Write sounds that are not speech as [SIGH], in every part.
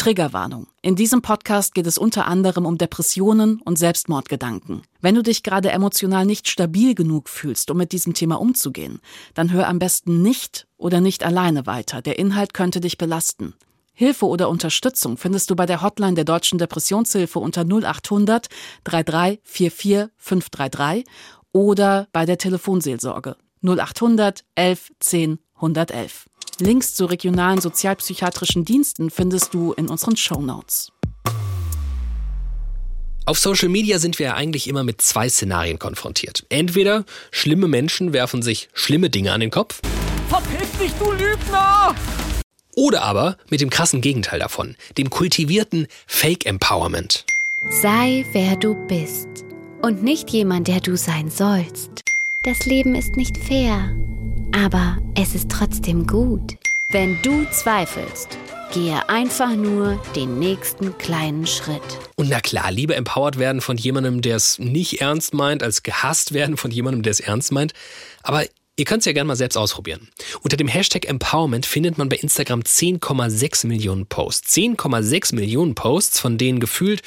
Triggerwarnung. In diesem Podcast geht es unter anderem um Depressionen und Selbstmordgedanken. Wenn du dich gerade emotional nicht stabil genug fühlst, um mit diesem Thema umzugehen, dann hör am besten nicht oder nicht alleine weiter. Der Inhalt könnte dich belasten. Hilfe oder Unterstützung findest du bei der Hotline der Deutschen Depressionshilfe unter 0800 3344 533 oder bei der Telefonseelsorge 0800 11 10 111. Links zu regionalen sozialpsychiatrischen Diensten findest du in unseren Show Notes. Auf Social Media sind wir ja eigentlich immer mit zwei Szenarien konfrontiert. Entweder schlimme Menschen werfen sich schlimme Dinge an den Kopf. Verpiss dich, du Lügner! Oder aber mit dem krassen Gegenteil davon, dem kultivierten Fake Empowerment. Sei wer du bist und nicht jemand, der du sein sollst. Das Leben ist nicht fair. Aber es ist trotzdem gut. Wenn du zweifelst, gehe einfach nur den nächsten kleinen Schritt. Und na klar, lieber empowered werden von jemandem, der es nicht ernst meint, als gehasst werden von jemandem, der es ernst meint. Aber Ihr könnt es ja gerne mal selbst ausprobieren. Unter dem Hashtag Empowerment findet man bei Instagram 10,6 Millionen Posts. 10,6 Millionen Posts, von denen gefühlt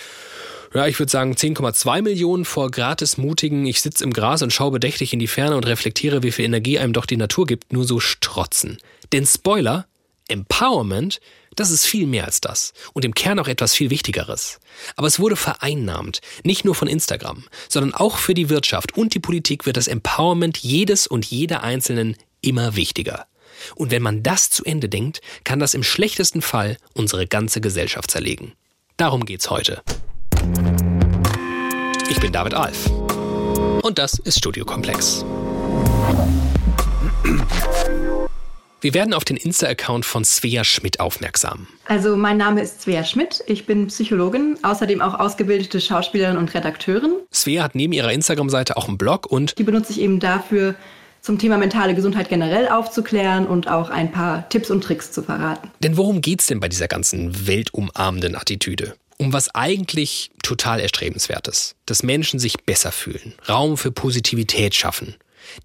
ja, ich würde sagen 10,2 Millionen vor gratis mutigen, ich sitze im Gras und schaue bedächtig in die Ferne und reflektiere, wie viel Energie einem doch die Natur gibt, nur so strotzen. Denn Spoiler, Empowerment, das ist viel mehr als das und im Kern auch etwas viel Wichtigeres. Aber es wurde vereinnahmt, nicht nur von Instagram, sondern auch für die Wirtschaft und die Politik wird das Empowerment jedes und jeder Einzelnen immer wichtiger. Und wenn man das zu Ende denkt, kann das im schlechtesten Fall unsere ganze Gesellschaft zerlegen. Darum geht's heute. Ich bin David Alf. Und das ist Studio Komplex. Wir werden auf den Insta-Account von Svea Schmidt aufmerksam. Also mein Name ist Svea Schmidt, ich bin Psychologin, außerdem auch ausgebildete Schauspielerin und Redakteurin. Svea hat neben ihrer Instagram-Seite auch einen Blog und die benutze ich eben dafür, zum Thema mentale Gesundheit generell aufzuklären und auch ein paar Tipps und Tricks zu verraten. Denn worum geht's denn bei dieser ganzen weltumarmenden Attitüde? Um was eigentlich total erstrebenswertes, dass Menschen sich besser fühlen, Raum für Positivität schaffen.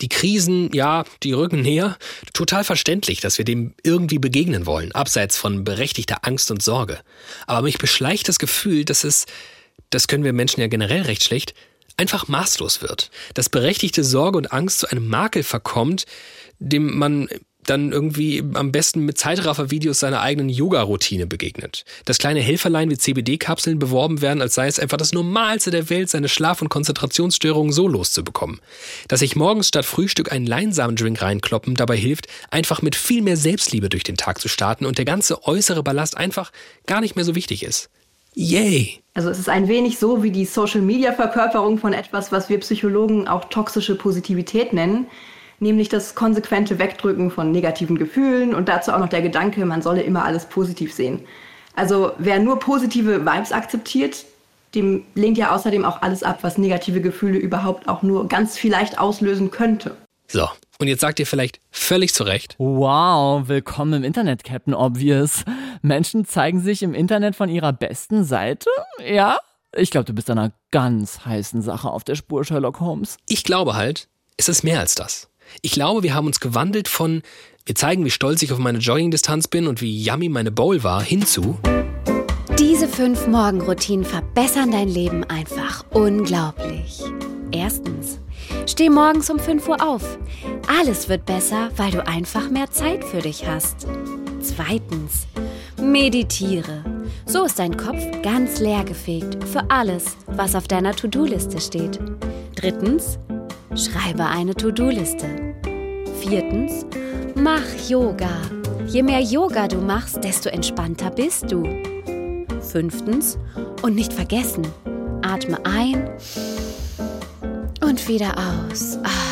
Die Krisen, ja, die rücken näher. Total verständlich, dass wir dem irgendwie begegnen wollen, abseits von berechtigter Angst und Sorge. Aber mich beschleicht das Gefühl, dass es, das können wir Menschen ja generell recht schlecht, einfach maßlos wird. Dass berechtigte Sorge und Angst zu einem Makel verkommt, dem man dann irgendwie am besten mit Zeitraffer-Videos seiner eigenen Yoga-Routine begegnet. Dass kleine Helferlein wie CBD-Kapseln beworben werden, als sei es einfach das Normalste der Welt, seine Schlaf- und Konzentrationsstörungen so loszubekommen. Dass sich morgens statt Frühstück einen Leinsamendraink reinkloppen dabei hilft, einfach mit viel mehr Selbstliebe durch den Tag zu starten und der ganze äußere Ballast einfach gar nicht mehr so wichtig ist. Yay! Also es ist ein wenig so wie die Social-Media-Verkörperung von etwas, was wir Psychologen auch toxische Positivität nennen nämlich das konsequente Wegdrücken von negativen Gefühlen und dazu auch noch der Gedanke, man solle immer alles positiv sehen. Also wer nur positive Vibes akzeptiert, dem lehnt ja außerdem auch alles ab, was negative Gefühle überhaupt auch nur ganz vielleicht auslösen könnte. So, und jetzt sagt ihr vielleicht völlig zu Recht. Wow, willkommen im Internet, Captain Obvious. Menschen zeigen sich im Internet von ihrer besten Seite? Ja? Ich glaube, du bist einer ganz heißen Sache auf der Spur, Sherlock Holmes. Ich glaube halt, es ist mehr als das. Ich glaube, wir haben uns gewandelt von, wir zeigen, wie stolz ich auf meine Joggingdistanz bin und wie yummy meine Bowl war, hinzu. Diese fünf Morgenroutinen verbessern dein Leben einfach unglaublich. Erstens, steh morgens um 5 Uhr auf. Alles wird besser, weil du einfach mehr Zeit für dich hast. Zweitens, meditiere. So ist dein Kopf ganz leergefegt für alles, was auf deiner To-Do-Liste steht. Drittens, Schreibe eine To-Do-Liste. Viertens, mach Yoga. Je mehr Yoga du machst, desto entspannter bist du. Fünftens, und nicht vergessen, atme ein und wieder aus. Ah.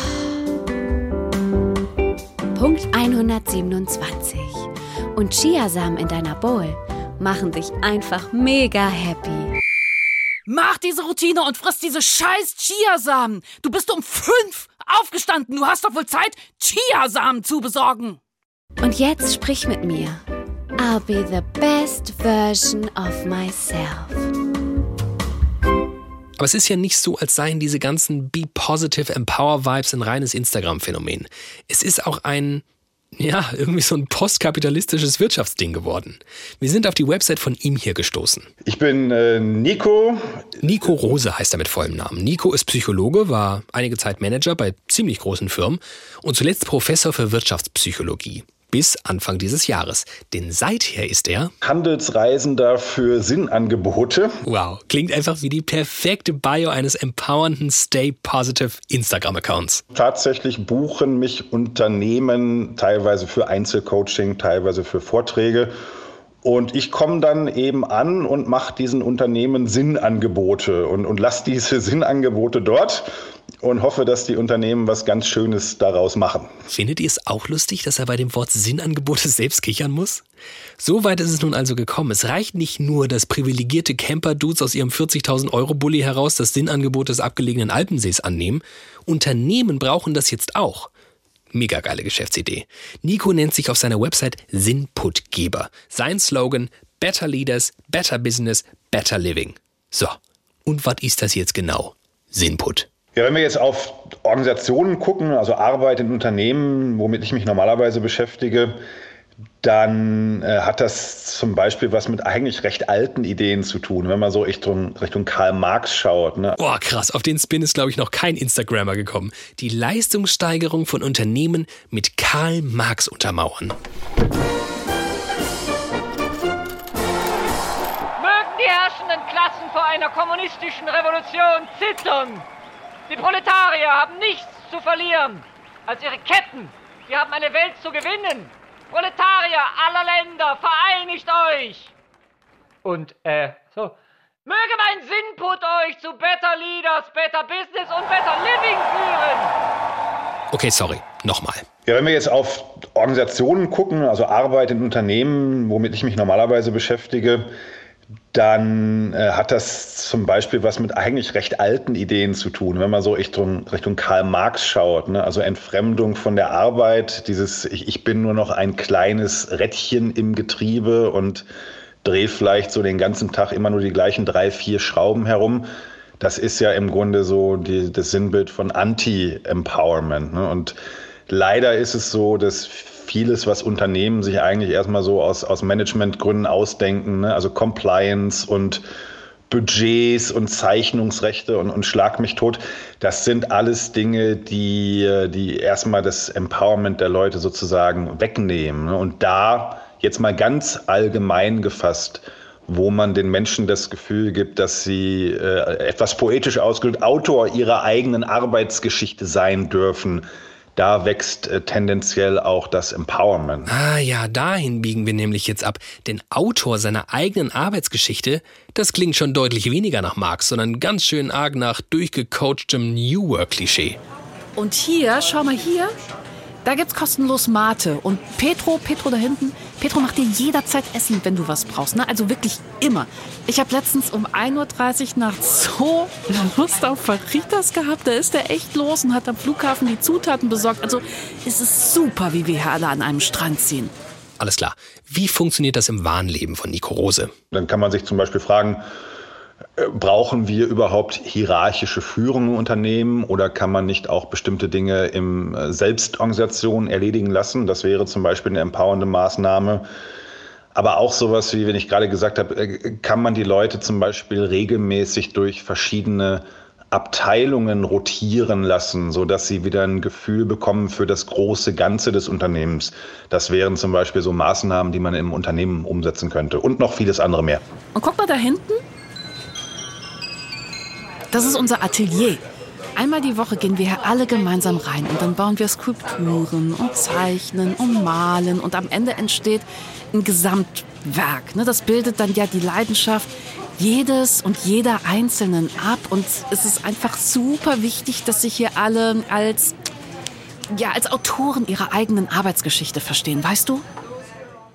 Punkt 127. Und Chiasamen in deiner Bowl machen dich einfach mega happy. Mach diese Routine und friss diese scheiß Chiasamen. Du bist um fünf aufgestanden. Du hast doch wohl Zeit, Chiasamen zu besorgen. Und jetzt sprich mit mir. I'll be the best version of myself. Aber es ist ja nicht so, als seien diese ganzen Be Positive Empower Vibes ein reines Instagram-Phänomen. Es ist auch ein ja, irgendwie so ein postkapitalistisches Wirtschaftsding geworden. Wir sind auf die Website von ihm hier gestoßen. Ich bin äh, Nico. Nico Rose heißt er mit vollem Namen. Nico ist Psychologe, war einige Zeit Manager bei ziemlich großen Firmen und zuletzt Professor für Wirtschaftspsychologie bis Anfang dieses Jahres. Denn seither ist er Handelsreisender für Sinnangebote. Wow, klingt einfach wie die perfekte Bio eines empowernden Stay Positive Instagram-Accounts. Tatsächlich buchen mich Unternehmen teilweise für Einzelcoaching, teilweise für Vorträge. Und ich komme dann eben an und mache diesen Unternehmen Sinnangebote und, und lasse diese Sinnangebote dort und hoffe, dass die Unternehmen was ganz Schönes daraus machen. Findet ihr es auch lustig, dass er bei dem Wort Sinnangebote [LAUGHS] selbst kichern muss? So weit ist es nun also gekommen. Es reicht nicht nur, dass privilegierte Camper-Dudes aus ihrem 40.000 Euro Bulli heraus das Sinnangebot des abgelegenen Alpensees annehmen. Unternehmen brauchen das jetzt auch. Mega geile Geschäftsidee. Nico nennt sich auf seiner Website Sinnputgeber. Sein Slogan Better Leaders, Better Business, Better Living. So, und was ist das jetzt genau? Sinnput. Ja, wenn wir jetzt auf Organisationen gucken, also Arbeit in Unternehmen, womit ich mich normalerweise beschäftige, dann äh, hat das zum Beispiel was mit eigentlich recht alten Ideen zu tun, wenn man so Richtung, Richtung Karl Marx schaut. Ne? Boah, krass, auf den Spin ist, glaube ich, noch kein Instagrammer gekommen. Die Leistungssteigerung von Unternehmen mit Karl Marx untermauern. Mögen die herrschenden Klassen vor einer kommunistischen Revolution zittern! Die Proletarier haben nichts zu verlieren als ihre Ketten. Wir haben eine Welt zu gewinnen. Proletarier aller Länder, vereinigt euch! Und, äh, so. Möge mein Sinnput euch zu Better Leaders, Better Business und Better Living führen! Okay, sorry, nochmal. Ja, wenn wir jetzt auf Organisationen gucken, also Arbeit in Unternehmen, womit ich mich normalerweise beschäftige, dann äh, hat das zum Beispiel was mit eigentlich recht alten Ideen zu tun, wenn man so Richtung, Richtung Karl Marx schaut. Ne? Also Entfremdung von der Arbeit, dieses ich, ich bin nur noch ein kleines Rädchen im Getriebe und drehe vielleicht so den ganzen Tag immer nur die gleichen drei, vier Schrauben herum. Das ist ja im Grunde so die, das Sinnbild von Anti-Empowerment. Ne? Und leider ist es so, dass vieles, was Unternehmen sich eigentlich erstmal so aus, aus Managementgründen ausdenken, ne? also Compliance und Budgets und Zeichnungsrechte und, und Schlag mich tot. Das sind alles Dinge, die, die erstmal das Empowerment der Leute sozusagen wegnehmen. Ne? Und da jetzt mal ganz allgemein gefasst, wo man den Menschen das Gefühl gibt, dass sie äh, etwas poetisch ausgedrückt Autor ihrer eigenen Arbeitsgeschichte sein dürfen, da wächst äh, tendenziell auch das Empowerment. Ah ja, dahin biegen wir nämlich jetzt ab. Denn Autor seiner eigenen Arbeitsgeschichte, das klingt schon deutlich weniger nach Marx, sondern ganz schön arg nach durchgecoachtem New Work-Klischee. Und hier, schau mal hier, da gibt's kostenlos Mate. Und Petro, Petro da hinten, Petro macht dir jederzeit Essen, wenn du was brauchst. Ne? Also wirklich immer. Ich habe letztens um 1.30 Uhr nachts so Lust auf Faritas gehabt. Da ist er echt los und hat am Flughafen die Zutaten besorgt. Also es ist super, wie wir hier alle an einem Strand ziehen. Alles klar. Wie funktioniert das im wahren Leben von Nico Rose? Dann kann man sich zum Beispiel fragen, Brauchen wir überhaupt hierarchische Führung im Unternehmen oder kann man nicht auch bestimmte Dinge im äh, Selbstorganisation erledigen lassen? Das wäre zum Beispiel eine empowernde Maßnahme. Aber auch sowas wie, wenn ich gerade gesagt habe, äh, kann man die Leute zum Beispiel regelmäßig durch verschiedene Abteilungen rotieren lassen, so dass sie wieder ein Gefühl bekommen für das große Ganze des Unternehmens. Das wären zum Beispiel so Maßnahmen, die man im Unternehmen umsetzen könnte und noch vieles andere mehr. Und guck mal da hinten, das ist unser Atelier. Einmal die Woche gehen wir hier alle gemeinsam rein und dann bauen wir Skulpturen und zeichnen und malen und am Ende entsteht ein Gesamtwerk. Ne? Das bildet dann ja die Leidenschaft jedes und jeder Einzelnen ab und es ist einfach super wichtig, dass sich hier alle als ja als Autoren ihrer eigenen Arbeitsgeschichte verstehen, weißt du?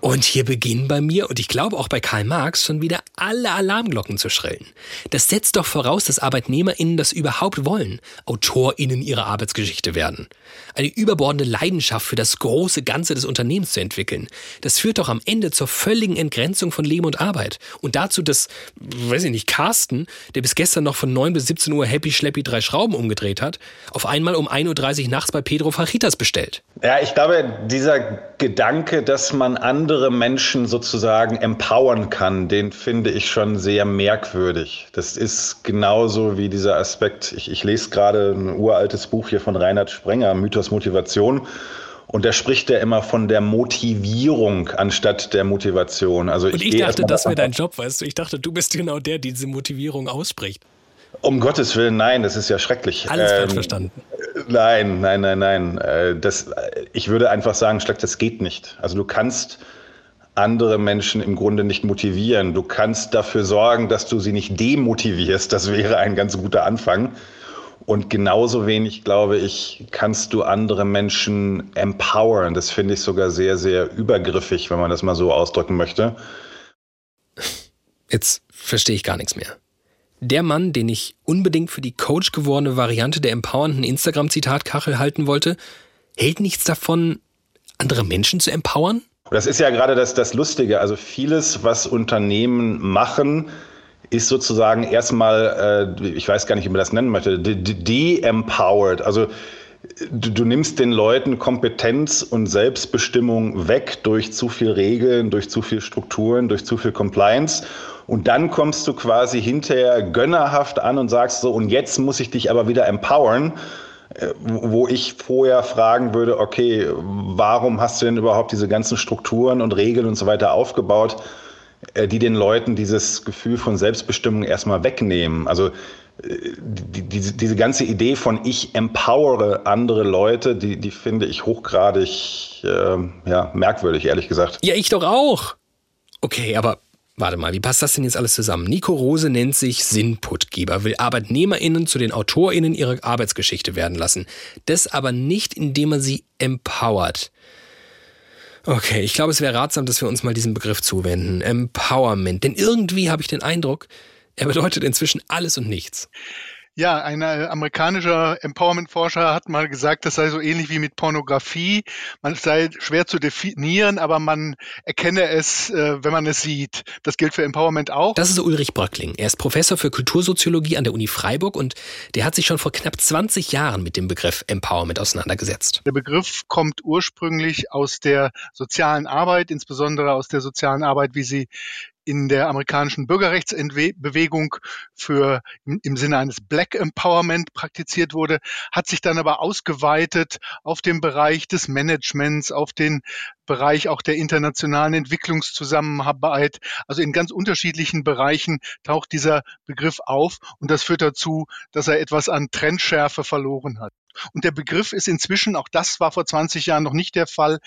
Und hier beginnen bei mir und ich glaube auch bei Karl Marx schon wieder alle Alarmglocken zu schrillen. Das setzt doch voraus, dass ArbeitnehmerInnen das überhaupt wollen, AutorInnen ihrer Arbeitsgeschichte werden. Eine überbordende Leidenschaft für das große Ganze des Unternehmens zu entwickeln. Das führt doch am Ende zur völligen Entgrenzung von Leben und Arbeit. Und dazu, dass, weiß ich nicht, Carsten, der bis gestern noch von 9 bis 17 Uhr Happy Schleppi drei Schrauben umgedreht hat, auf einmal um 1.30 Uhr nachts bei Pedro Fajitas bestellt. Ja, ich glaube, dieser Gedanke, dass man andere Menschen sozusagen empowern kann, den finde ich schon sehr merkwürdig. Das ist genauso wie dieser Aspekt, ich, ich lese gerade ein uraltes Buch hier von Reinhard Sprenger, Mythos Motivation. Und da spricht er immer von der Motivierung anstatt der Motivation. Also ich, Und ich dachte, das wäre dein Job, weißt du. Ich dachte, du bist genau der, der diese Motivierung ausspricht. Um Gottes Willen, nein, das ist ja schrecklich. Alles ähm, falsch verstanden. Nein, nein, nein, nein. Äh, das, ich würde einfach sagen, Schleck, das geht nicht. Also du kannst andere Menschen im Grunde nicht motivieren. Du kannst dafür sorgen, dass du sie nicht demotivierst. Das wäre ein ganz guter Anfang. Und genauso wenig, glaube ich, kannst du andere Menschen empowern. Das finde ich sogar sehr, sehr übergriffig, wenn man das mal so ausdrücken möchte. Jetzt verstehe ich gar nichts mehr. Der Mann, den ich unbedingt für die Coach gewordene Variante der empowernden Instagram-Zitatkachel halten wollte, hält nichts davon, andere Menschen zu empowern? Das ist ja gerade das, das Lustige. Also vieles, was Unternehmen machen, ist sozusagen erstmal, äh, ich weiß gar nicht, wie man das nennen möchte, de-empowered. Also du, du nimmst den Leuten Kompetenz und Selbstbestimmung weg durch zu viel Regeln, durch zu viel Strukturen, durch zu viel Compliance und dann kommst du quasi hinterher gönnerhaft an und sagst so, und jetzt muss ich dich aber wieder empowern wo ich vorher fragen würde, okay, warum hast du denn überhaupt diese ganzen Strukturen und Regeln und so weiter aufgebaut, äh, die den Leuten dieses Gefühl von Selbstbestimmung erstmal wegnehmen? Also äh, die, die, diese ganze Idee von ich empowere andere Leute, die, die finde ich hochgradig äh, ja, merkwürdig, ehrlich gesagt. Ja, ich doch auch. Okay, aber Warte mal, wie passt das denn jetzt alles zusammen? Nico Rose nennt sich Sinnputgeber, will ArbeitnehmerInnen zu den AutorInnen ihrer Arbeitsgeschichte werden lassen. Das aber nicht, indem man sie empowert. Okay, ich glaube, es wäre ratsam, dass wir uns mal diesem Begriff zuwenden. Empowerment. Denn irgendwie habe ich den Eindruck, er bedeutet inzwischen alles und nichts. Ja, ein äh, amerikanischer Empowerment-Forscher hat mal gesagt, das sei so ähnlich wie mit Pornografie. Man sei schwer zu definieren, aber man erkenne es, äh, wenn man es sieht. Das gilt für Empowerment auch. Das ist Ulrich Bröckling. Er ist Professor für Kultursoziologie an der Uni Freiburg und der hat sich schon vor knapp 20 Jahren mit dem Begriff Empowerment auseinandergesetzt. Der Begriff kommt ursprünglich aus der sozialen Arbeit, insbesondere aus der sozialen Arbeit, wie sie in der amerikanischen Bürgerrechtsbewegung für im Sinne eines Black Empowerment praktiziert wurde, hat sich dann aber ausgeweitet auf den Bereich des Managements, auf den Bereich auch der internationalen Entwicklungszusammenarbeit. Also in ganz unterschiedlichen Bereichen taucht dieser Begriff auf und das führt dazu, dass er etwas an Trendschärfe verloren hat. Und der Begriff ist inzwischen, auch das war vor 20 Jahren noch nicht der Fall,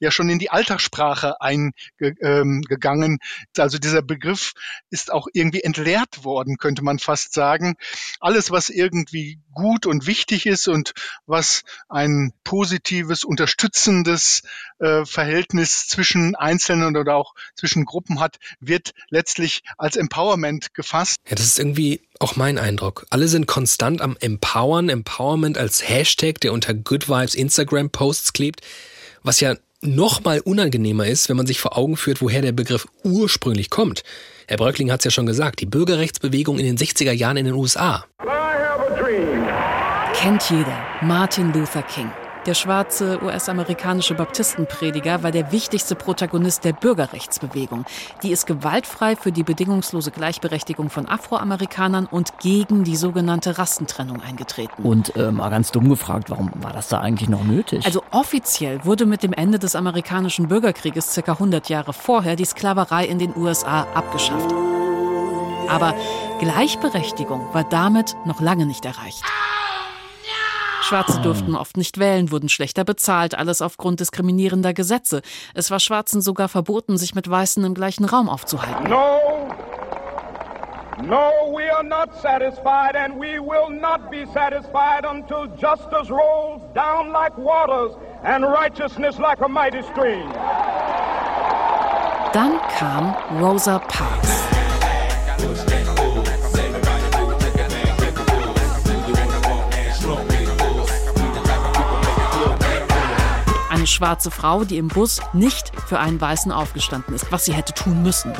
ja schon in die Alltagssprache eingegangen. Ähm, also dieser Begriff ist auch irgendwie entleert worden, könnte man fast sagen. Alles, was irgendwie gut und wichtig ist und was ein positives, unterstützendes äh, Verhältnis zwischen Einzelnen oder auch zwischen Gruppen hat, wird letztlich als Empowerment gefasst. Ja, das ist irgendwie auch mein Eindruck. Alle sind konstant am Empowern, Empowerment als Hashtag, der unter Good Vibes Instagram Posts klebt, was ja noch mal unangenehmer ist, wenn man sich vor Augen führt, woher der Begriff ursprünglich kommt. Herr Bröckling hat es ja schon gesagt, die Bürgerrechtsbewegung in den 60er Jahren in den USA. Kennt jeder Martin Luther King. Der schwarze US-amerikanische Baptistenprediger war der wichtigste Protagonist der Bürgerrechtsbewegung. Die ist gewaltfrei für die bedingungslose Gleichberechtigung von Afroamerikanern und gegen die sogenannte Rassentrennung eingetreten. Und äh, mal ganz dumm gefragt, warum war das da eigentlich noch nötig? Also offiziell wurde mit dem Ende des amerikanischen Bürgerkrieges circa 100 Jahre vorher die Sklaverei in den USA abgeschafft. Aber Gleichberechtigung war damit noch lange nicht erreicht. Schwarze durften oft nicht wählen, wurden schlechter bezahlt, alles aufgrund diskriminierender Gesetze. Es war Schwarzen sogar verboten, sich mit Weißen im gleichen Raum aufzuhalten. No. No, we are not satisfied and we will not be satisfied until justice rolls down like waters and righteousness like a mighty stream. dann kam Rosa Parks. Eine schwarze Frau, die im Bus nicht für einen Weißen aufgestanden ist, was sie hätte tun müssen.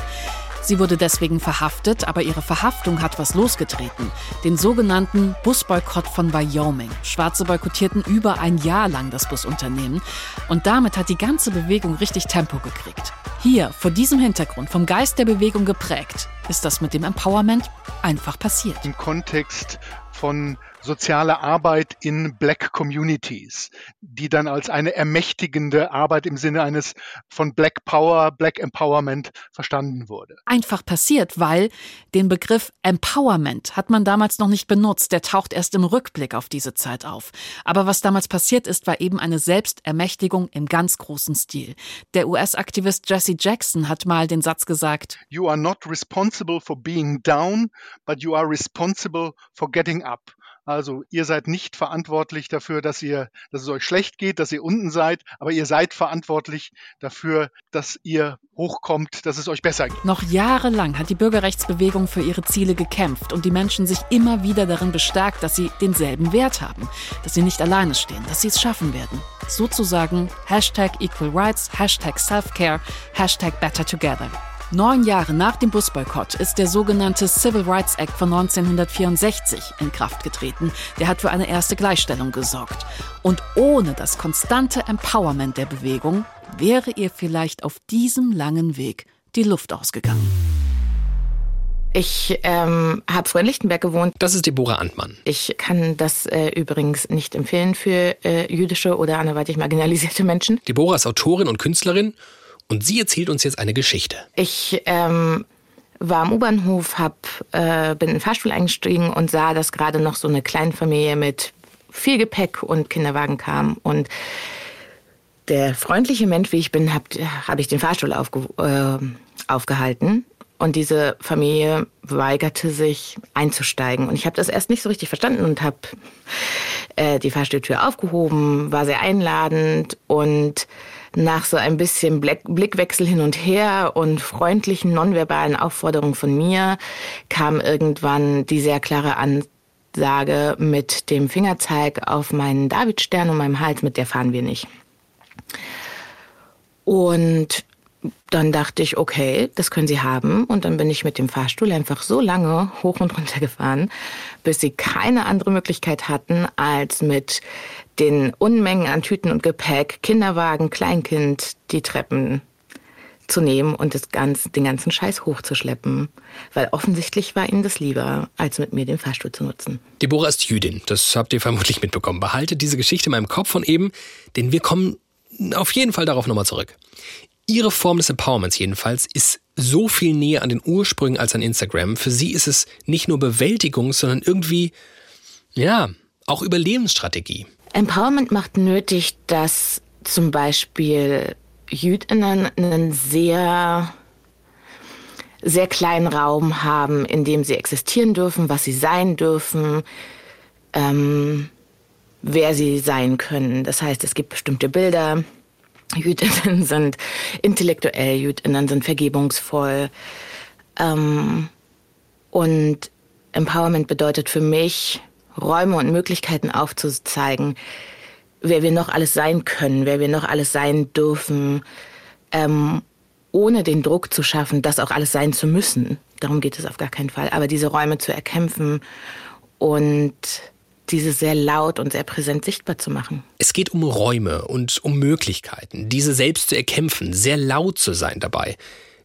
Sie wurde deswegen verhaftet, aber ihre Verhaftung hat was losgetreten. Den sogenannten Busboykott von Wyoming. Schwarze boykottierten über ein Jahr lang das Busunternehmen. Und damit hat die ganze Bewegung richtig Tempo gekriegt. Hier, vor diesem Hintergrund, vom Geist der Bewegung geprägt, ist das mit dem Empowerment einfach passiert. Im Kontext von sozialer Arbeit in Black Communities, die dann als eine ermächtigende Arbeit im Sinne eines von Black Power, Black Empowerment verstanden wurde. Einfach passiert, weil den Begriff Empowerment hat man damals noch nicht benutzt. Der taucht erst im Rückblick auf diese Zeit auf. Aber was damals passiert ist, war eben eine Selbstermächtigung im ganz großen Stil. Der US-Aktivist Jesse Jackson hat mal den Satz gesagt, You are not responsible for being down, but you are responsible for getting up. Also ihr seid nicht verantwortlich dafür, dass ihr, dass es euch schlecht geht, dass ihr unten seid, aber ihr seid verantwortlich dafür, dass ihr hochkommt, dass es euch besser geht. Noch jahrelang hat die Bürgerrechtsbewegung für ihre Ziele gekämpft und die Menschen sich immer wieder darin bestärkt, dass sie denselben Wert haben, dass sie nicht alleine stehen, dass sie es schaffen werden. Sozusagen Hashtag Equal Rights, Hashtag Self-Care, Hashtag Better Together. Neun Jahre nach dem Busboykott ist der sogenannte Civil Rights Act von 1964 in Kraft getreten. Der hat für eine erste Gleichstellung gesorgt. Und ohne das konstante Empowerment der Bewegung wäre ihr vielleicht auf diesem langen Weg die Luft ausgegangen. Ich ähm, habe früher in Lichtenberg gewohnt. Das ist Deborah Antmann. Ich kann das äh, übrigens nicht empfehlen für äh, jüdische oder anderweitig marginalisierte Menschen. Deborah ist Autorin und Künstlerin und sie erzählt uns jetzt eine Geschichte. Ich ähm, war am U-Bahnhof, äh, bin in den Fahrstuhl eingestiegen und sah, dass gerade noch so eine Kleinfamilie mit viel Gepäck und Kinderwagen kam. Und der freundliche Mensch, wie ich bin, habe hab ich den Fahrstuhl aufge, äh, aufgehalten. Und diese Familie weigerte sich einzusteigen. Und ich habe das erst nicht so richtig verstanden und habe äh, die Fahrstuhltür aufgehoben, war sehr einladend und nach so ein bisschen Blickwechsel hin und her und freundlichen nonverbalen Aufforderungen von mir kam irgendwann die sehr klare Ansage mit dem Fingerzeig auf meinen Davidstern und meinem Hals, mit der fahren wir nicht. Und dann dachte ich, okay, das können Sie haben. Und dann bin ich mit dem Fahrstuhl einfach so lange hoch und runter gefahren, bis sie keine andere Möglichkeit hatten, als mit den Unmengen an Tüten und Gepäck, Kinderwagen, Kleinkind, die Treppen zu nehmen und das ganze, den ganzen Scheiß hochzuschleppen. Weil offensichtlich war ihnen das lieber, als mit mir den Fahrstuhl zu nutzen. Deborah ist Jüdin, das habt ihr vermutlich mitbekommen. Behaltet diese Geschichte in meinem Kopf von eben, denn wir kommen auf jeden Fall darauf nochmal zurück. Ihre Form des Empowerments jedenfalls ist so viel näher an den Ursprüngen als an Instagram. Für sie ist es nicht nur Bewältigung, sondern irgendwie, ja, auch Überlebensstrategie. Empowerment macht nötig, dass zum Beispiel JüdInnen einen sehr, sehr kleinen Raum haben, in dem sie existieren dürfen, was sie sein dürfen, ähm, wer sie sein können. Das heißt, es gibt bestimmte Bilder. Jüdinnen [LAUGHS] sind intellektuell, Jüdinnen sind vergebungsvoll. Ähm, und Empowerment bedeutet für mich, Räume und Möglichkeiten aufzuzeigen, wer wir noch alles sein können, wer wir noch alles sein dürfen, ähm, ohne den Druck zu schaffen, das auch alles sein zu müssen. Darum geht es auf gar keinen Fall. Aber diese Räume zu erkämpfen und diese sehr laut und sehr präsent sichtbar zu machen. Es geht um Räume und um Möglichkeiten, diese selbst zu erkämpfen, sehr laut zu sein dabei.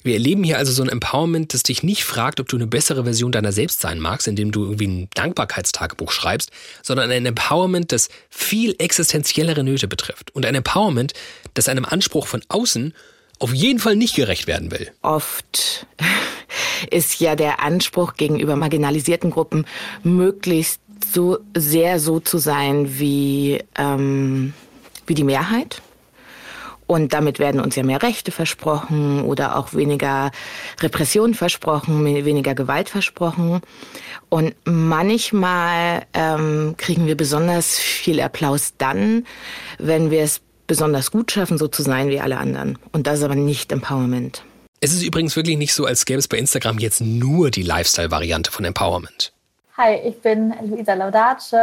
Wir erleben hier also so ein Empowerment, das dich nicht fragt, ob du eine bessere Version deiner selbst sein magst, indem du irgendwie ein Dankbarkeitstagebuch schreibst, sondern ein Empowerment, das viel existenziellere Nöte betrifft. Und ein Empowerment, das einem Anspruch von außen auf jeden Fall nicht gerecht werden will. Oft [LAUGHS] ist ja der Anspruch gegenüber marginalisierten Gruppen, möglichst so sehr so zu sein wie, ähm, wie die Mehrheit. Und damit werden uns ja mehr Rechte versprochen oder auch weniger Repression versprochen, weniger Gewalt versprochen. Und manchmal ähm, kriegen wir besonders viel Applaus dann, wenn wir es besonders gut schaffen, so zu sein wie alle anderen. Und das ist aber nicht Empowerment. Es ist übrigens wirklich nicht so, als gäbe es bei Instagram jetzt nur die Lifestyle-Variante von Empowerment. Hi, ich bin Luisa Laudace.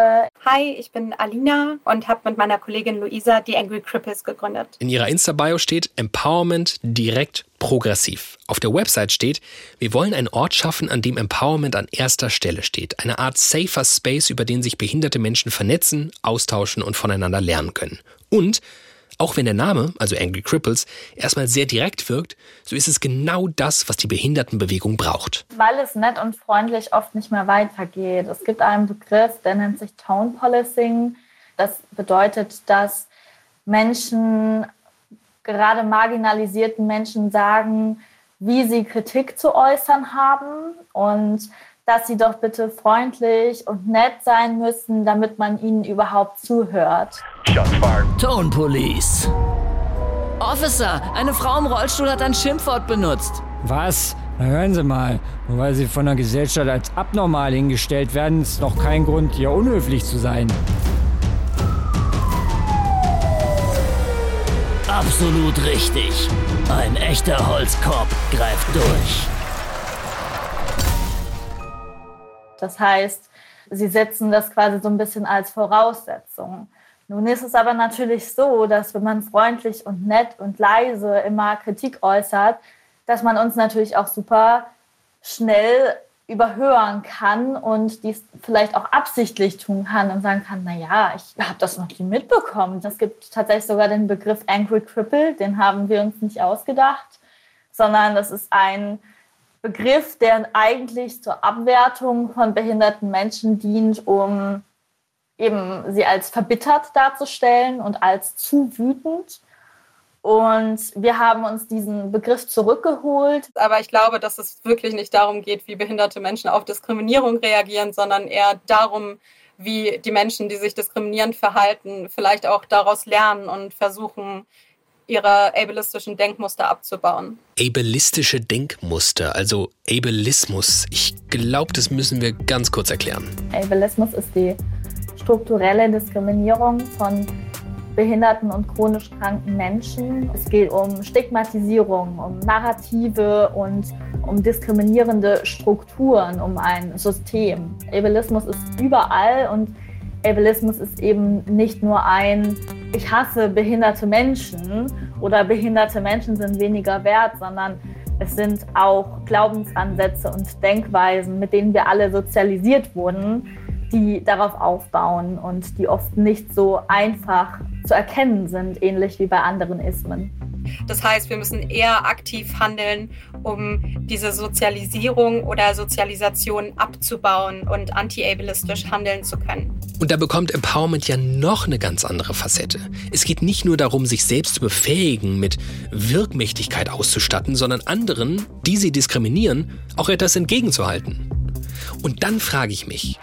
Hi, ich bin Alina und habe mit meiner Kollegin Luisa die Angry Cripples gegründet. In ihrer Insta-Bio steht Empowerment direkt progressiv. Auf der Website steht, wir wollen einen Ort schaffen, an dem Empowerment an erster Stelle steht. Eine Art safer Space, über den sich behinderte Menschen vernetzen, austauschen und voneinander lernen können. Und auch wenn der Name, also Angry Cripples, erstmal sehr direkt wirkt, so ist es genau das, was die Behindertenbewegung braucht. Weil es nett und freundlich oft nicht mehr weitergeht. Es gibt einen Begriff, der nennt sich Tone Policing. Das bedeutet, dass Menschen, gerade marginalisierten Menschen, sagen, wie sie Kritik zu äußern haben und dass sie doch bitte freundlich und nett sein müssen, damit man ihnen überhaupt zuhört. Tone Police. Officer, eine Frau im Rollstuhl hat ein Schimpfwort benutzt. Was? Na hören Sie mal, nur weil Sie von der Gesellschaft als abnormal hingestellt werden, ist noch kein Grund, hier unhöflich zu sein. Absolut richtig. Ein echter Holzkopf greift durch. Das heißt, sie setzen das quasi so ein bisschen als Voraussetzung. Nun ist es aber natürlich so, dass wenn man freundlich und nett und leise immer Kritik äußert, dass man uns natürlich auch super schnell überhören kann und dies vielleicht auch absichtlich tun kann und sagen kann, naja, ich habe das noch nie mitbekommen. Es gibt tatsächlich sogar den Begriff Angry Cripple, den haben wir uns nicht ausgedacht, sondern das ist ein Begriff, der eigentlich zur Abwertung von behinderten Menschen dient, um eben sie als verbittert darzustellen und als zu wütend. Und wir haben uns diesen Begriff zurückgeholt. Aber ich glaube, dass es wirklich nicht darum geht, wie behinderte Menschen auf Diskriminierung reagieren, sondern eher darum, wie die Menschen, die sich diskriminierend verhalten, vielleicht auch daraus lernen und versuchen, ihre ableistischen Denkmuster abzubauen. Ableistische Denkmuster, also Ableismus. Ich glaube, das müssen wir ganz kurz erklären. Ableismus ist die strukturelle Diskriminierung von behinderten und chronisch kranken Menschen. Es geht um Stigmatisierung, um Narrative und um diskriminierende Strukturen, um ein System. Ableismus ist überall und Ableismus ist eben nicht nur ein, ich hasse behinderte Menschen oder behinderte Menschen sind weniger wert, sondern es sind auch Glaubensansätze und Denkweisen, mit denen wir alle sozialisiert wurden, die darauf aufbauen und die oft nicht so einfach zu erkennen sind, ähnlich wie bei anderen Ismen. Das heißt, wir müssen eher aktiv handeln, um diese Sozialisierung oder Sozialisation abzubauen und anti-ableistisch handeln zu können. Und da bekommt Empowerment ja noch eine ganz andere Facette. Es geht nicht nur darum, sich selbst zu befähigen, mit Wirkmächtigkeit auszustatten, sondern anderen, die sie diskriminieren, auch etwas entgegenzuhalten. Und dann frage ich mich,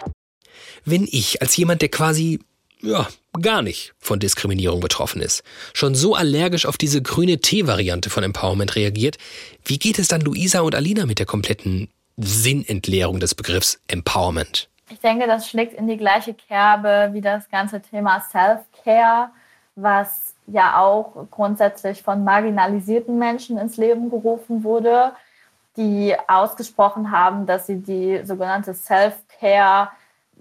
wenn ich als jemand, der quasi ja, gar nicht von Diskriminierung betroffen ist, schon so allergisch auf diese grüne Tee-Variante von Empowerment reagiert, wie geht es dann Luisa und Alina mit der kompletten Sinnentleerung des Begriffs Empowerment? Ich denke, das schlägt in die gleiche Kerbe wie das ganze Thema Self-Care, was ja auch grundsätzlich von marginalisierten Menschen ins Leben gerufen wurde, die ausgesprochen haben, dass sie die sogenannte Self-Care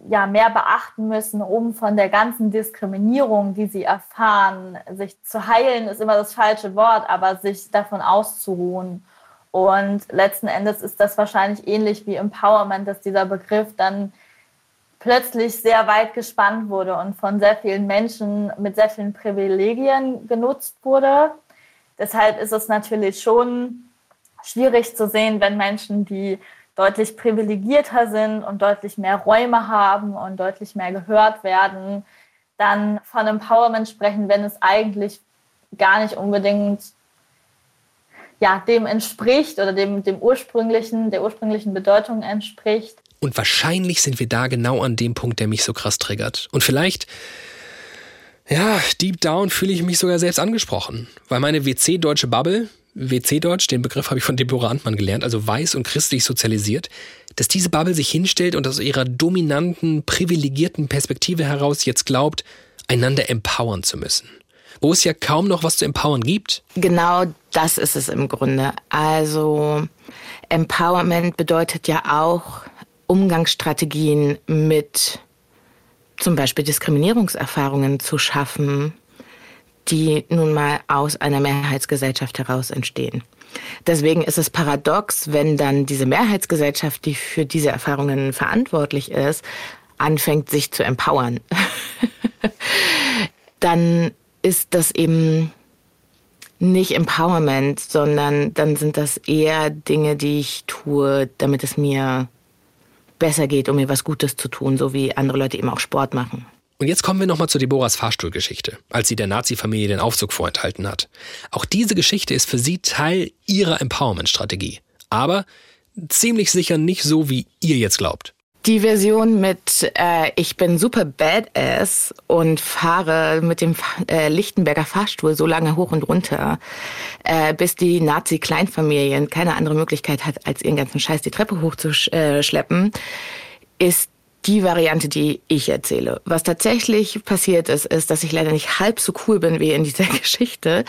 ja mehr beachten müssen, um von der ganzen Diskriminierung, die sie erfahren, sich zu heilen, ist immer das falsche Wort, aber sich davon auszuruhen. Und letzten Endes ist das wahrscheinlich ähnlich wie Empowerment, dass dieser Begriff dann plötzlich sehr weit gespannt wurde und von sehr vielen Menschen mit sehr vielen Privilegien genutzt wurde. Deshalb ist es natürlich schon schwierig zu sehen, wenn Menschen, die deutlich privilegierter sind und deutlich mehr Räume haben und deutlich mehr gehört werden, dann von Empowerment sprechen, wenn es eigentlich gar nicht unbedingt ja, dem entspricht oder dem, dem ursprünglichen, der ursprünglichen Bedeutung entspricht. Und wahrscheinlich sind wir da genau an dem Punkt, der mich so krass triggert. Und vielleicht, ja, deep down fühle ich mich sogar selbst angesprochen. Weil meine WC-deutsche Bubble, WC-Deutsch, den Begriff habe ich von Deborah Antmann gelernt, also weiß und christlich sozialisiert, dass diese Bubble sich hinstellt und aus ihrer dominanten, privilegierten Perspektive heraus jetzt glaubt, einander empowern zu müssen. wo es ja kaum noch was zu empowern gibt. Genau das ist es im Grunde. Also Empowerment bedeutet ja auch Umgangsstrategien mit zum Beispiel Diskriminierungserfahrungen zu schaffen, die nun mal aus einer Mehrheitsgesellschaft heraus entstehen. Deswegen ist es paradox, wenn dann diese Mehrheitsgesellschaft, die für diese Erfahrungen verantwortlich ist, anfängt, sich zu empowern. [LAUGHS] dann ist das eben nicht Empowerment, sondern dann sind das eher Dinge, die ich tue, damit es mir besser geht, um mir was Gutes zu tun, so wie andere Leute eben auch Sport machen. Und jetzt kommen wir nochmal zu Deborahs Fahrstuhlgeschichte, als sie der Nazi-Familie den Aufzug vorenthalten hat. Auch diese Geschichte ist für sie Teil ihrer Empowerment-Strategie. Aber ziemlich sicher nicht so, wie ihr jetzt glaubt. Die Version mit äh, Ich bin super badass und fahre mit dem äh, Lichtenberger Fahrstuhl so lange hoch und runter, äh, bis die Nazi-Kleinfamilien keine andere Möglichkeit hat, als ihren ganzen Scheiß die Treppe hochzuschleppen, ist die Variante, die ich erzähle. Was tatsächlich passiert ist, ist, dass ich leider nicht halb so cool bin wie in dieser [LAUGHS] Geschichte,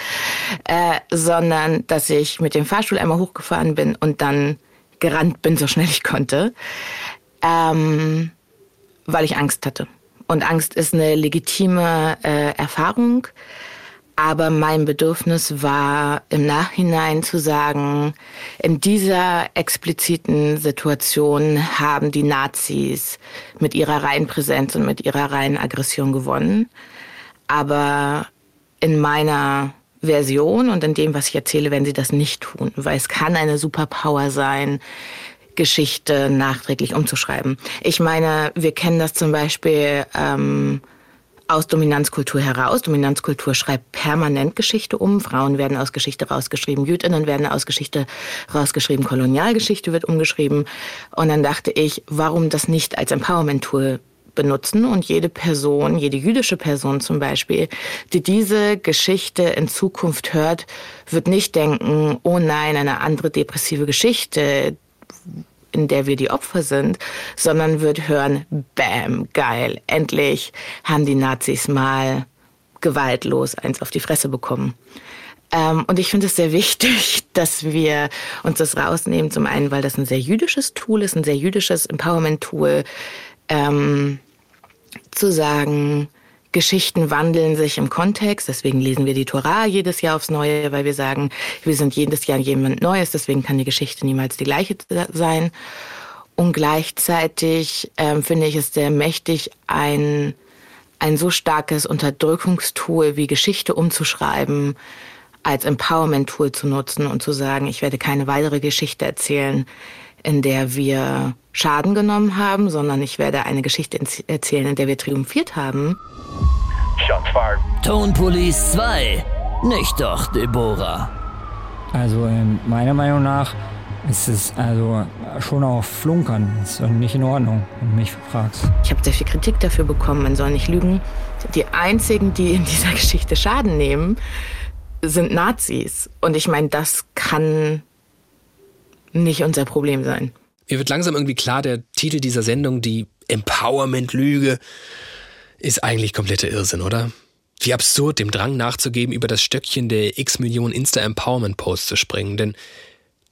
äh, sondern dass ich mit dem Fahrstuhl einmal hochgefahren bin und dann gerannt bin, so schnell ich konnte ähm, weil ich Angst hatte. Und Angst ist eine legitime äh, Erfahrung. Aber mein Bedürfnis war im Nachhinein zu sagen, in dieser expliziten Situation haben die Nazis mit ihrer reinen Präsenz und mit ihrer reinen Aggression gewonnen. Aber in meiner Version und in dem, was ich erzähle, werden sie das nicht tun, weil es kann eine Superpower sein, Geschichte nachträglich umzuschreiben. Ich meine, wir kennen das zum Beispiel ähm, aus Dominanzkultur heraus. Dominanzkultur schreibt permanent Geschichte um. Frauen werden aus Geschichte rausgeschrieben, Jüdinnen werden aus Geschichte rausgeschrieben, Kolonialgeschichte wird umgeschrieben. Und dann dachte ich, warum das nicht als Empowerment-Tool benutzen und jede Person, jede jüdische Person zum Beispiel, die diese Geschichte in Zukunft hört, wird nicht denken, oh nein, eine andere depressive Geschichte, in der wir die Opfer sind, sondern wird hören, bam, geil, endlich haben die Nazis mal gewaltlos eins auf die Fresse bekommen. Ähm, und ich finde es sehr wichtig, [LAUGHS] dass wir uns das rausnehmen. Zum einen, weil das ein sehr jüdisches Tool ist, ein sehr jüdisches Empowerment-Tool, ähm, zu sagen, Geschichten wandeln sich im Kontext. Deswegen lesen wir die Torah jedes Jahr aufs Neue, weil wir sagen, wir sind jedes Jahr jemand Neues. Deswegen kann die Geschichte niemals die gleiche sein. Und gleichzeitig ähm, finde ich es sehr mächtig, ein, ein so starkes Unterdrückungstool wie Geschichte umzuschreiben, als Empowerment-Tool zu nutzen und zu sagen, ich werde keine weitere Geschichte erzählen, in der wir Schaden genommen haben, sondern ich werde eine Geschichte erzählen, in der wir triumphiert haben. Tone Police 2. Nicht doch, Deborah. Also ähm, meiner Meinung nach ist es also schon auch flunkern. Ist nicht in Ordnung, wenn du mich fragst. Ich habe sehr viel Kritik dafür bekommen, man soll nicht lügen. Die einzigen, die in [LAUGHS] dieser Geschichte Schaden nehmen, sind Nazis. Und ich meine, das kann nicht unser Problem sein. Mir wird langsam irgendwie klar, der Titel dieser Sendung, die Empowerment-Lüge, ist eigentlich kompletter Irrsinn, oder? Wie absurd, dem Drang nachzugeben, über das Stöckchen der x Millionen Insta-Empowerment-Posts zu springen. Denn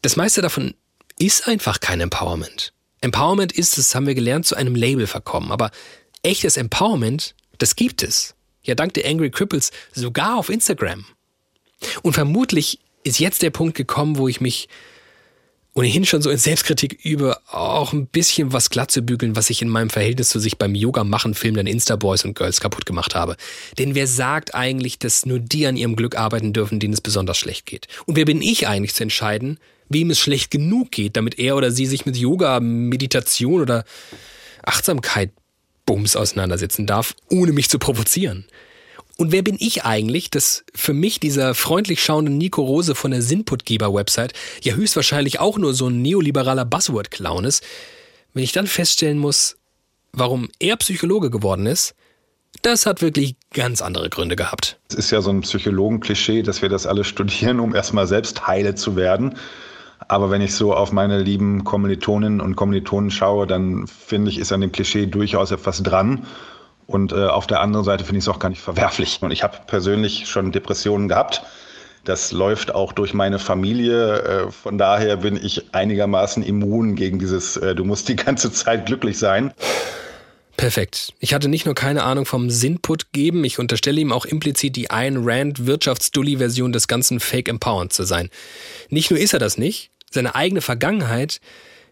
das meiste davon ist einfach kein Empowerment. Empowerment ist, das haben wir gelernt, zu einem Label verkommen. Aber echtes Empowerment, das gibt es. Ja, dank der Angry Cripples sogar auf Instagram. Und vermutlich ist jetzt der Punkt gekommen, wo ich mich ohnehin schon so in Selbstkritik übe, auch ein bisschen was glatt zu bügeln, was ich in meinem Verhältnis zu sich beim Yoga machen Film den Insta-Boys und Girls kaputt gemacht habe. Denn wer sagt eigentlich, dass nur die an ihrem Glück arbeiten dürfen, denen es besonders schlecht geht? Und wer bin ich eigentlich zu entscheiden, wem es schlecht genug geht, damit er oder sie sich mit Yoga, Meditation oder Achtsamkeit Bums auseinandersetzen darf, ohne mich zu provozieren? Und wer bin ich eigentlich, dass für mich dieser freundlich schauende Nico Rose von der Sinputgeber-Website ja höchstwahrscheinlich auch nur so ein neoliberaler Buzzword-Clown ist, wenn ich dann feststellen muss, warum er Psychologe geworden ist, das hat wirklich ganz andere Gründe gehabt. Es ist ja so ein Psychologen-Klischee, dass wir das alle studieren, um erstmal selbst heile zu werden. Aber wenn ich so auf meine lieben Kommilitoninnen und Kommilitonen schaue, dann finde ich, ist an dem Klischee durchaus etwas dran. Und äh, auf der anderen Seite finde ich es auch gar nicht verwerflich. Und ich habe persönlich schon Depressionen gehabt. Das läuft auch durch meine Familie. Äh, von daher bin ich einigermaßen immun gegen dieses, äh, du musst die ganze Zeit glücklich sein. Perfekt. Ich hatte nicht nur keine Ahnung vom Sinnput geben, ich unterstelle ihm auch implizit die Ayn Rand Wirtschaftsdully-Version des ganzen Fake Empowerment zu sein. Nicht nur ist er das nicht, seine eigene Vergangenheit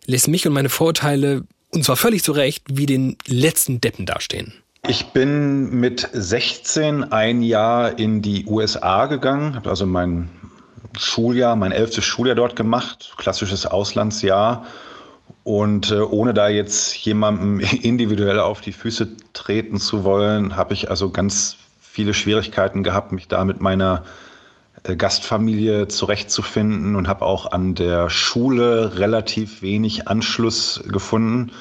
lässt mich und meine Vorurteile, und zwar völlig zu Recht, wie den letzten Deppen dastehen. Ich bin mit 16 ein Jahr in die USA gegangen, habe also mein Schuljahr, mein elftes Schuljahr dort gemacht, klassisches Auslandsjahr und äh, ohne da jetzt jemandem [LAUGHS] individuell auf die Füße treten zu wollen, habe ich also ganz viele Schwierigkeiten gehabt, mich da mit meiner äh, Gastfamilie zurechtzufinden und habe auch an der Schule relativ wenig Anschluss gefunden.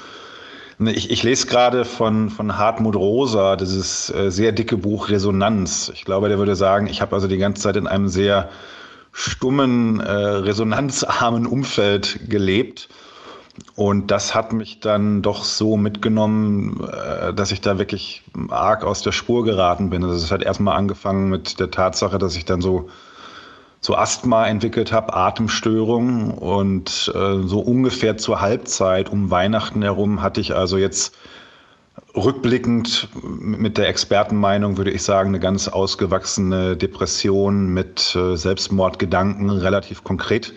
Ich, ich lese gerade von, von Hartmut Rosa dieses äh, sehr dicke Buch Resonanz. Ich glaube, der würde sagen, ich habe also die ganze Zeit in einem sehr stummen, äh, resonanzarmen Umfeld gelebt und das hat mich dann doch so mitgenommen, äh, dass ich da wirklich arg aus der Spur geraten bin. Also es hat erstmal angefangen mit der Tatsache, dass ich dann so, so Asthma entwickelt habe, Atemstörungen. Und äh, so ungefähr zur Halbzeit um Weihnachten herum hatte ich also jetzt rückblickend mit der Expertenmeinung würde ich sagen, eine ganz ausgewachsene Depression mit äh, Selbstmordgedanken, relativ konkret.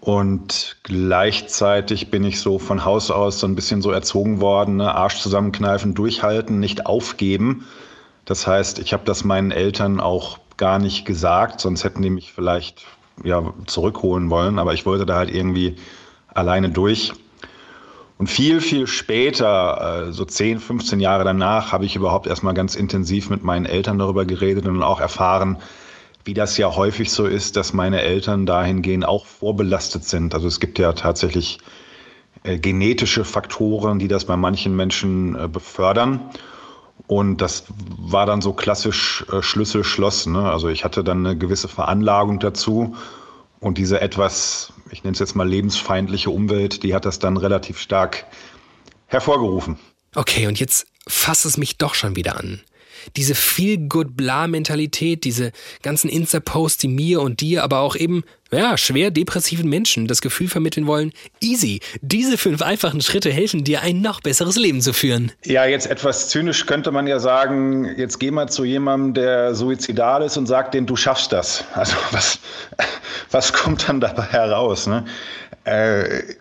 Und gleichzeitig bin ich so von Haus aus so ein bisschen so erzogen worden, ne? Arsch zusammenkneifen, durchhalten, nicht aufgeben. Das heißt, ich habe das meinen Eltern auch gar nicht gesagt, sonst hätten die mich vielleicht ja, zurückholen wollen, aber ich wollte da halt irgendwie alleine durch. Und viel, viel später, äh, so 10, 15 Jahre danach, habe ich überhaupt erstmal ganz intensiv mit meinen Eltern darüber geredet und auch erfahren, wie das ja häufig so ist, dass meine Eltern dahingehend auch vorbelastet sind. Also es gibt ja tatsächlich äh, genetische Faktoren, die das bei manchen Menschen äh, befördern. Und das war dann so klassisch äh, Schlüssel-Schloss. Ne? Also ich hatte dann eine gewisse Veranlagung dazu. Und diese etwas, ich nenne es jetzt mal lebensfeindliche Umwelt, die hat das dann relativ stark hervorgerufen. Okay, und jetzt fasst es mich doch schon wieder an diese Feel-Good-Blah-Mentalität, diese ganzen Insta-Posts, die mir und dir, aber auch eben, ja, schwer depressiven Menschen das Gefühl vermitteln wollen, easy, diese fünf einfachen Schritte helfen dir, ein noch besseres Leben zu führen. Ja, jetzt etwas zynisch könnte man ja sagen, jetzt geh mal zu jemandem, der suizidal ist und sag denen, du schaffst das. Also was, [LAUGHS] was kommt dann dabei heraus? Ne? Äh,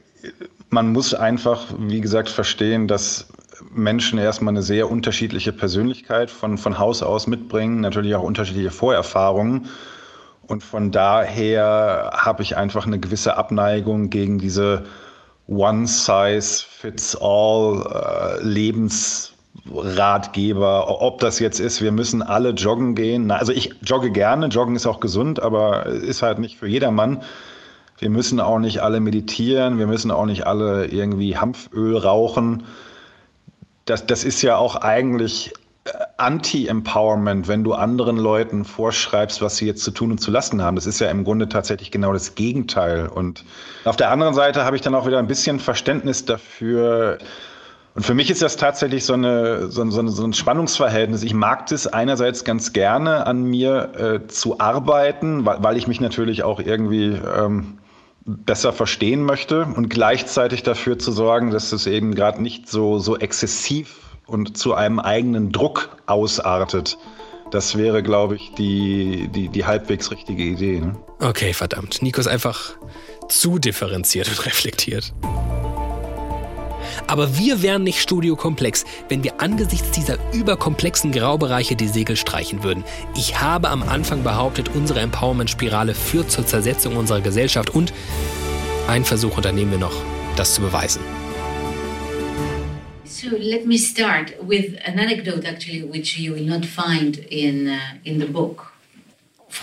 man muss einfach, wie gesagt, verstehen, dass Menschen erstmal eine sehr unterschiedliche Persönlichkeit von, von Haus aus mitbringen, natürlich auch unterschiedliche Vorerfahrungen. Und von daher habe ich einfach eine gewisse Abneigung gegen diese One-Size-Fits-All äh, Lebensratgeber. Ob das jetzt ist, wir müssen alle joggen gehen. Also ich jogge gerne, joggen ist auch gesund, aber ist halt nicht für jedermann. Wir müssen auch nicht alle meditieren, wir müssen auch nicht alle irgendwie Hanföl rauchen das, das ist ja auch eigentlich äh, Anti-Empowerment, wenn du anderen Leuten vorschreibst, was sie jetzt zu tun und zu lassen haben. Das ist ja im Grunde tatsächlich genau das Gegenteil. Und auf der anderen Seite habe ich dann auch wieder ein bisschen Verständnis dafür. Und für mich ist das tatsächlich so, eine, so, so, so ein Spannungsverhältnis. Ich mag das einerseits ganz gerne an mir äh, zu arbeiten, weil, weil ich mich natürlich auch irgendwie ähm, besser verstehen möchte und gleichzeitig dafür zu sorgen, dass es eben gerade nicht so, so exzessiv und zu einem eigenen Druck ausartet. Das wäre, glaube ich, die, die, die halbwegs richtige Idee. Ne? Okay, verdammt. Nico ist einfach zu differenziert und [LAUGHS] reflektiert. Aber wir wären nicht studiokomplex, wenn wir angesichts dieser überkomplexen Graubereiche die Segel streichen würden. Ich habe am Anfang behauptet, unsere Empowerment-Spirale führt zur Zersetzung unserer Gesellschaft und einen Versuch unternehmen wir noch, das zu beweisen. So let me start with an anecdote actually which you will not find in, uh, in the book.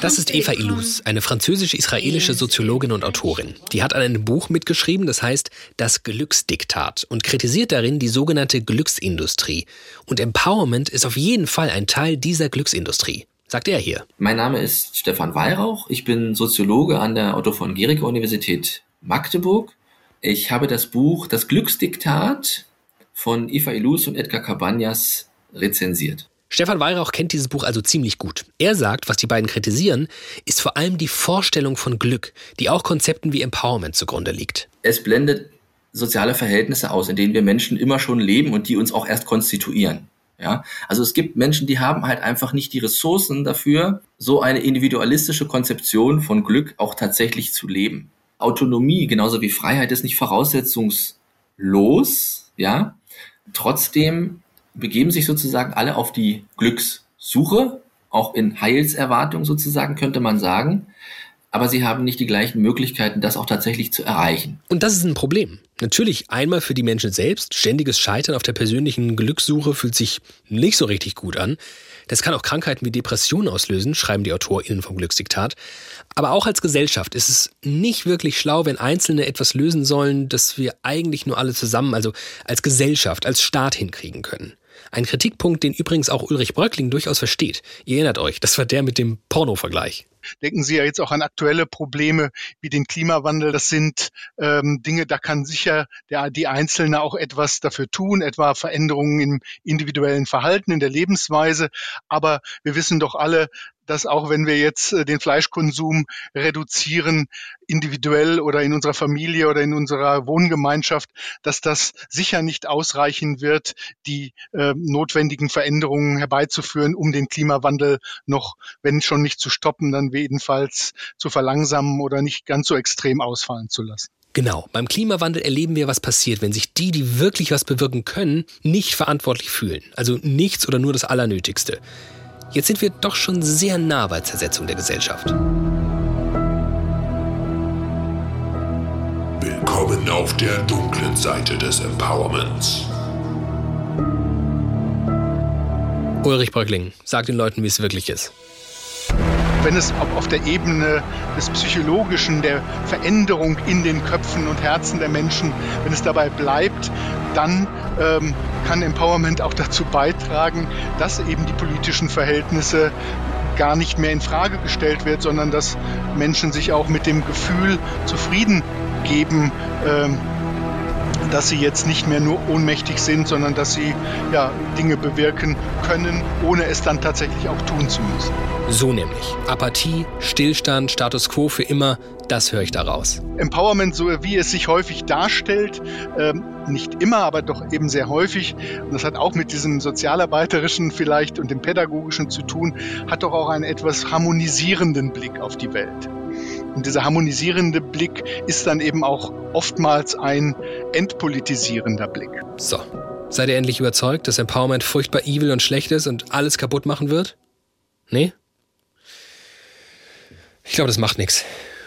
Das ist Eva Illouz, eine französisch-israelische Soziologin und Autorin. Die hat an einem Buch mitgeschrieben, das heißt Das Glücksdiktat und kritisiert darin die sogenannte Glücksindustrie. Und Empowerment ist auf jeden Fall ein Teil dieser Glücksindustrie. Sagt er hier. Mein Name ist Stefan Weihrauch. Ich bin Soziologe an der Otto von Guericke Universität Magdeburg. Ich habe das Buch Das Glücksdiktat von Eva Illouz und Edgar Cabañas rezensiert. Stefan Weihrauch kennt dieses Buch also ziemlich gut. Er sagt, was die beiden kritisieren, ist vor allem die Vorstellung von Glück, die auch Konzepten wie Empowerment zugrunde liegt. Es blendet soziale Verhältnisse aus, in denen wir Menschen immer schon leben und die uns auch erst konstituieren. Ja, also es gibt Menschen, die haben halt einfach nicht die Ressourcen dafür, so eine individualistische Konzeption von Glück auch tatsächlich zu leben. Autonomie, genauso wie Freiheit, ist nicht voraussetzungslos, ja. Trotzdem begeben sich sozusagen alle auf die Glückssuche, auch in Heilserwartung sozusagen, könnte man sagen aber sie haben nicht die gleichen Möglichkeiten, das auch tatsächlich zu erreichen. Und das ist ein Problem. Natürlich einmal für die Menschen selbst. Ständiges Scheitern auf der persönlichen Glückssuche fühlt sich nicht so richtig gut an. Das kann auch Krankheiten wie Depressionen auslösen, schreiben die AutorInnen vom Glücksdiktat. Aber auch als Gesellschaft ist es nicht wirklich schlau, wenn Einzelne etwas lösen sollen, das wir eigentlich nur alle zusammen, also als Gesellschaft, als Staat hinkriegen können. Ein Kritikpunkt, den übrigens auch Ulrich Bröckling durchaus versteht. Ihr erinnert euch, das war der mit dem Porno-Vergleich. Denken Sie ja jetzt auch an aktuelle Probleme wie den Klimawandel. Das sind ähm, Dinge, da kann sicher der, die Einzelne auch etwas dafür tun, etwa Veränderungen im individuellen Verhalten, in der Lebensweise. Aber wir wissen doch alle, dass auch wenn wir jetzt äh, den Fleischkonsum reduzieren, individuell oder in unserer Familie oder in unserer Wohngemeinschaft, dass das sicher nicht ausreichen wird, die äh, notwendigen Veränderungen herbeizuführen, um den Klimawandel noch, wenn schon nicht zu stoppen, dann jedenfalls zu verlangsamen oder nicht ganz so extrem ausfallen zu lassen. Genau, beim Klimawandel erleben wir, was passiert, wenn sich die, die wirklich was bewirken können, nicht verantwortlich fühlen. Also nichts oder nur das Allernötigste. Jetzt sind wir doch schon sehr nah bei Zersetzung der Gesellschaft. Willkommen auf der dunklen Seite des Empowerments. Ulrich Bröckling, sag den Leuten, wie es wirklich ist wenn es auf der Ebene des Psychologischen, der Veränderung in den Köpfen und Herzen der Menschen, wenn es dabei bleibt, dann ähm, kann Empowerment auch dazu beitragen, dass eben die politischen Verhältnisse gar nicht mehr in Frage gestellt wird, sondern dass Menschen sich auch mit dem Gefühl zufrieden geben, ähm, dass sie jetzt nicht mehr nur ohnmächtig sind, sondern dass sie ja, Dinge bewirken können, ohne es dann tatsächlich auch tun zu müssen. So nämlich. Apathie, Stillstand, Status quo für immer, das höre ich daraus. Empowerment, so wie es sich häufig darstellt, ähm, nicht immer, aber doch eben sehr häufig, und das hat auch mit diesem sozialarbeiterischen vielleicht und dem pädagogischen zu tun, hat doch auch einen etwas harmonisierenden Blick auf die Welt. Und dieser harmonisierende Blick ist dann eben auch oftmals ein entpolitisierender Blick. So. Seid ihr endlich überzeugt, dass Empowerment furchtbar evil und schlecht ist und alles kaputt machen wird? Nee? Ich glaube, das macht nichts.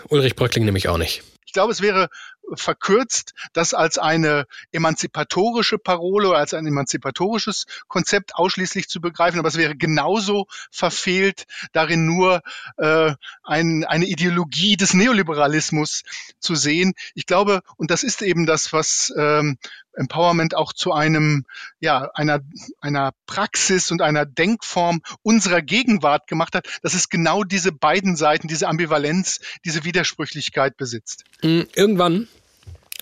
Ulrich Bröckling nämlich auch nicht. Ich glaube, es wäre verkürzt, das als eine emanzipatorische Parole oder als ein emanzipatorisches Konzept ausschließlich zu begreifen. Aber es wäre genauso verfehlt, darin nur äh, ein, eine Ideologie des Neoliberalismus zu sehen. Ich glaube, und das ist eben das, was ähm, Empowerment auch zu einem, ja, einer, einer Praxis und einer Denkform unserer Gegenwart gemacht hat, dass es genau diese beiden Seiten, diese Ambivalenz, diese Widersprüchlichkeit besitzt. Hm, irgendwann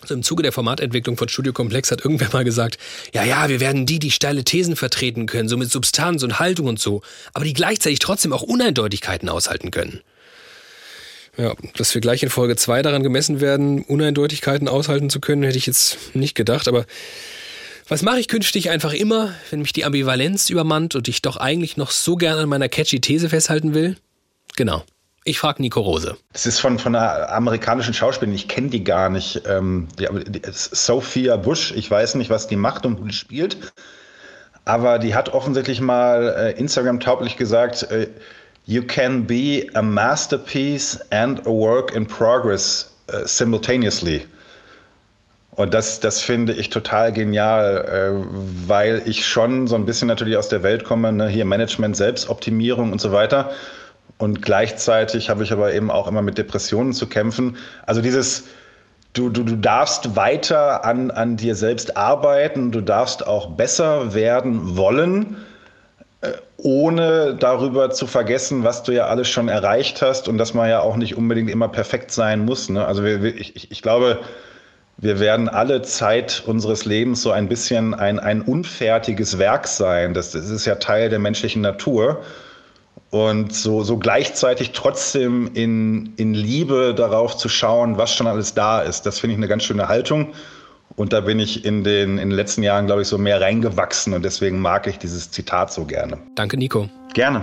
also im Zuge der Formatentwicklung von Studio Komplex hat irgendwer mal gesagt, ja, ja, wir werden die, die steile Thesen vertreten können, so mit Substanz und Haltung und so, aber die gleichzeitig trotzdem auch Uneindeutigkeiten aushalten können. Ja, dass wir gleich in Folge 2 daran gemessen werden, Uneindeutigkeiten aushalten zu können, hätte ich jetzt nicht gedacht, aber was mache ich künftig einfach immer, wenn mich die Ambivalenz übermannt und ich doch eigentlich noch so gern an meiner catchy These festhalten will? Genau. Ich frage Nico Rose. Das ist von, von einer amerikanischen Schauspielerin, ich kenne die gar nicht. Ähm, die, die, Sophia Bush, ich weiß nicht, was die macht und die spielt. Aber die hat offensichtlich mal äh, Instagram-tauglich gesagt, äh, You can be a masterpiece and a work in progress uh, simultaneously. Und das, das finde ich total genial, äh, weil ich schon so ein bisschen natürlich aus der Welt komme, ne? hier Management, Selbstoptimierung und so weiter. Und gleichzeitig habe ich aber eben auch immer mit Depressionen zu kämpfen. Also dieses, du, du, du darfst weiter an, an dir selbst arbeiten, du darfst auch besser werden wollen, äh, ohne darüber zu vergessen, was du ja alles schon erreicht hast und dass man ja auch nicht unbedingt immer perfekt sein muss. Ne? Also ich, ich, ich glaube, wir werden alle Zeit unseres Lebens so ein bisschen ein, ein unfertiges Werk sein. Das, das ist ja Teil der menschlichen Natur. Und so, so gleichzeitig trotzdem in, in Liebe darauf zu schauen, was schon alles da ist, das finde ich eine ganz schöne Haltung. Und da bin ich in den, in den letzten Jahren, glaube ich, so mehr reingewachsen und deswegen mag ich dieses Zitat so gerne. Danke, Nico. Gerne.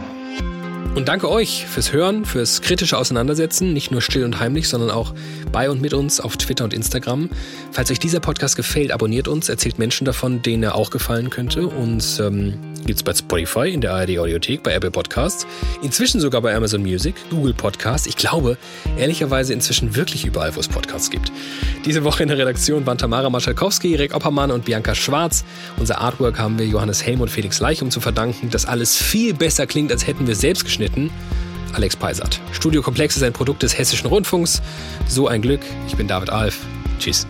Und danke euch fürs Hören, fürs kritische Auseinandersetzen, nicht nur still und heimlich, sondern auch bei und mit uns auf Twitter und Instagram. Falls euch dieser Podcast gefällt, abonniert uns, erzählt Menschen davon, denen er auch gefallen könnte. Und ähm, gibt es bei Spotify, in der ARD Audiothek, bei Apple Podcasts, inzwischen sogar bei Amazon Music, Google Podcasts. Ich glaube, ehrlicherweise inzwischen wirklich überall, wo es Podcasts gibt. Diese Woche in der Redaktion waren Tamara Maschalkowski, Erik Oppermann und Bianca Schwarz. Unser Artwork haben wir Johannes Helm und Felix Leichum zu verdanken, das alles viel besser klingt, als hätten wir selbst geschnitten. Alex Peisert. Studio Komplex ist ein Produkt des Hessischen Rundfunks. So ein Glück. Ich bin David Alf. Tschüss.